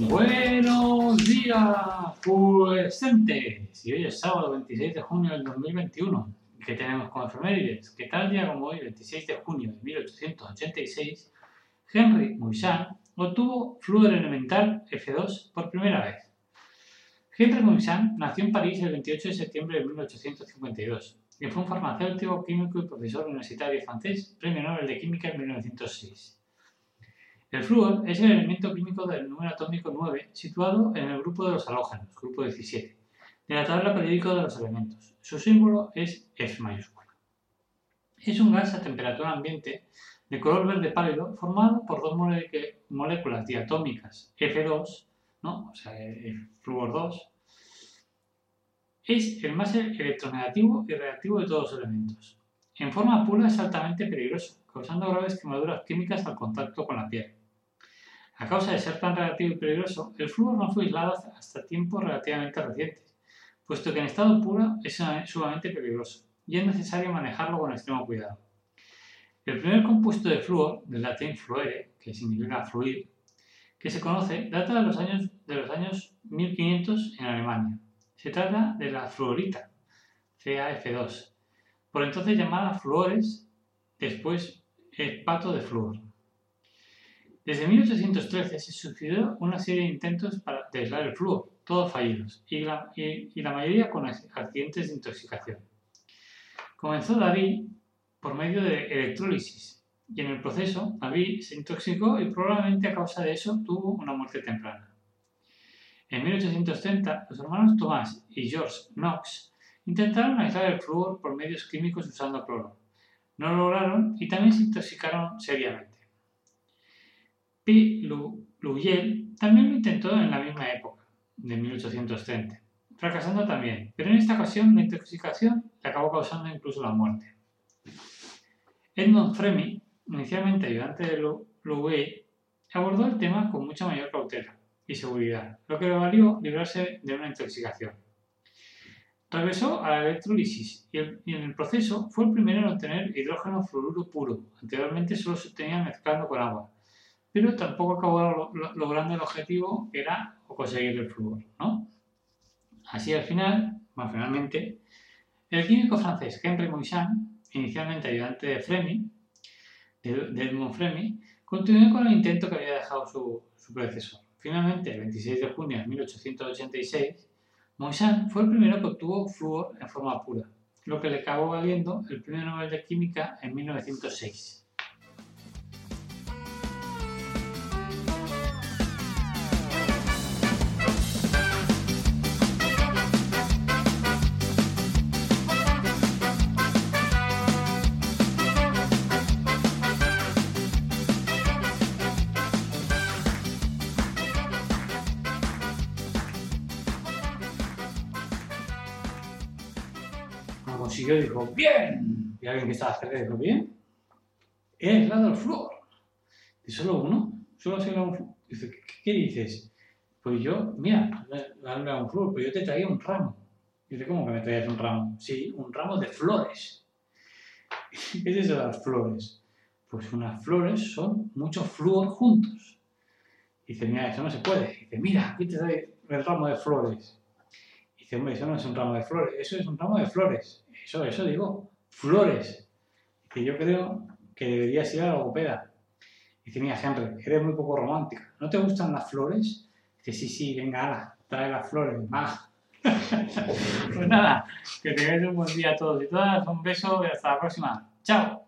Buenos días, presentes. Y hoy es sábado 26 de junio del 2021. ¿Qué tenemos como efemérides? Que tal día como hoy, 26 de junio de 1886, Henry Moissan obtuvo flúor elemental F2 por primera vez. Henry Moissan nació en París el 28 de septiembre de 1852 y fue un farmacéutico, químico y profesor universitario francés, premio Nobel de Química en 1906. El flúor es el elemento químico del número atómico 9 situado en el grupo de los halógenos, grupo 17, de la tabla periódica de los elementos. Su símbolo es F mayúscula. Es un gas a temperatura ambiente de color verde pálido formado por dos moléculas diatómicas F2, ¿no? o sea, flúor 2. Es el más electronegativo y reactivo de todos los elementos. En forma pura es altamente peligroso, causando graves quemaduras químicas al contacto con la piel. A causa de ser tan reactivo y peligroso, el flúor no fue aislado hasta tiempos relativamente recientes, puesto que en estado puro es sumamente peligroso y es necesario manejarlo con extremo cuidado. El primer compuesto de flúor, del latín fluere, que significa fluir, que se conoce, data de los años, de los años 1500 en Alemania. Se trata de la fluorita, CaF2, por entonces llamada fluores, después pato de flúor. Desde 1813 se sucedió una serie de intentos para aislar el flúor, todos fallidos, y la, mayoría con accidentes de intoxicación. Comenzó David por medio de electrólisis, y en el proceso David se intoxicó y probablemente a causa de eso tuvo una muerte temprana. En 1830, los hermanos Tomás y George Knox intentaron aislar el flúor por medios químicos usando cloro. No lo lograron y también se intoxicaron seriamente. P. Luyel también lo intentó en la misma época, de 1830, fracasando también, pero en esta ocasión la intoxicación le acabó causando incluso la muerte. Edmond Fremy, inicialmente ayudante de Luyel, abordó el tema con mucha mayor cautela y seguridad, lo que le valió librarse de una intoxicación. Regresó a la electrolisis y, en el proceso fue el primero en obtener hidrógeno fluoruro puro. Anteriormente solo se obtenía mezclando con agua, pero tampoco acabó logrando el objetivo que era conseguir el flúor, ¿no? Así al final, más finalmente, el químico francés Henri Moissan, inicialmente ayudante de Fremy, de, Edmond Fremy, continuó con el intento que había dejado su, su predecesor. Finalmente, el 26 de junio de 1886, Moissan fue el primero que obtuvo flúor en forma pura, lo que le acabó valiendo el Premio Nobel de Química en 1906. Y dijo, ¡bien! Y alguien que estaba cerca dijo, ¿bien? He aislado el flúor. ¿Y solo uno? ¿Solo se un flúor? Dice, ¿qué, dices? Pues yo, mira, darle un flúor, pues yo te traía un ramo. Dice, ¿cómo que me traías un ramo? Sí, un ramo de flores. ¿Qué es eso de las flores? Pues unas flores son muchos flúor juntos. dice, mira, eso no se puede. dice, mira, aquí te doy el ramo de flores. Dice, hombre, eso no es un ramo de flores, eso es un ramo de flores. Eso, eso digo, flores. Dice, yo creo que deberías ir a la logopeda. Dice, mira, Henry, eres muy poco romántica. ¿No te gustan las flores? Dice, sí, sí, venga, ala, trae las flores, va. pues nada, que tengáis un buen día a todos y todas. Un beso y hasta la próxima. Chao.